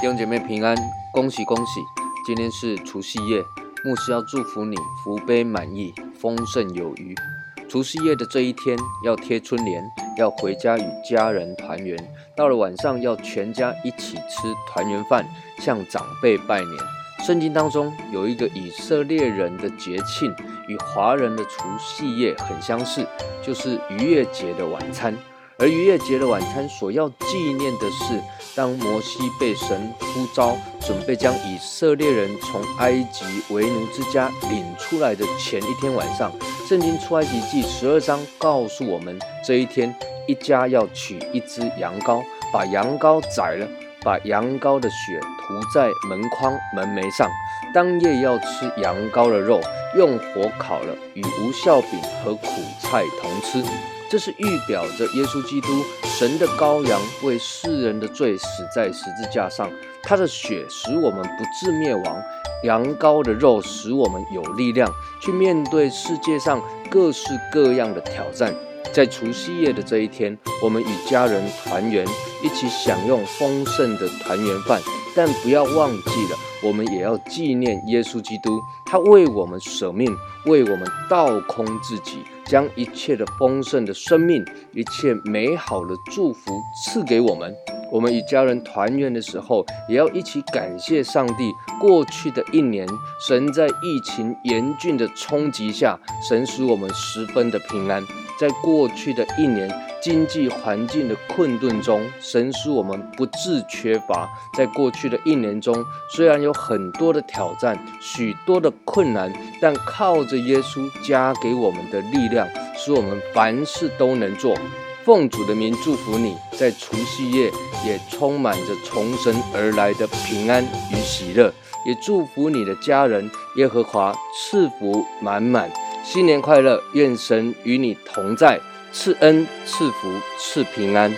兄姐妹平安，恭喜恭喜！今天是除夕夜，牧师要祝福你福杯满溢，丰盛有余。除夕夜的这一天，要贴春联，要回家与家人团圆。到了晚上，要全家一起吃团圆饭，向长辈拜年。圣经当中有一个以色列人的节庆，与华人的除夕夜很相似，就是逾越节的晚餐。而逾越节的晚餐所要纪念的是，当摩西被神呼召，准备将以色列人从埃及为奴之家领出来的前一天晚上。圣经出埃及记十二章告诉我们，这一天一家要取一只羊羔，把羊羔宰了，把羊羔的血涂在门框门楣上。当夜要吃羊羔的肉，用火烤了，与无酵饼和苦菜同吃。这是预表着耶稣基督，神的羔羊，为世人的罪死在十字架上。他的血使我们不致灭亡，羊羔的肉使我们有力量去面对世界上各式各样的挑战。在除夕夜的这一天，我们与家人团圆，一起享用丰盛的团圆饭。但不要忘记了，我们也要纪念耶稣基督，他为我们舍命，为我们倒空自己，将一切的丰盛的生命、一切美好的祝福赐给我们。我们与家人团圆的时候，也要一起感谢上帝。过去的一年，神在疫情严峻的冲击下，神使我们十分的平安。在过去的一年经济环境的困顿中，神使我们不致缺乏。在过去的一年中，虽然有很多的挑战、许多的困难，但靠着耶稣加给我们的力量，使我们凡事都能做。奉主的名祝福你，在除夕夜也充满着从神而来的平安与喜乐，也祝福你的家人，耶和华赐福满满。新年快乐！愿神与你同在，赐恩、赐福、赐平安。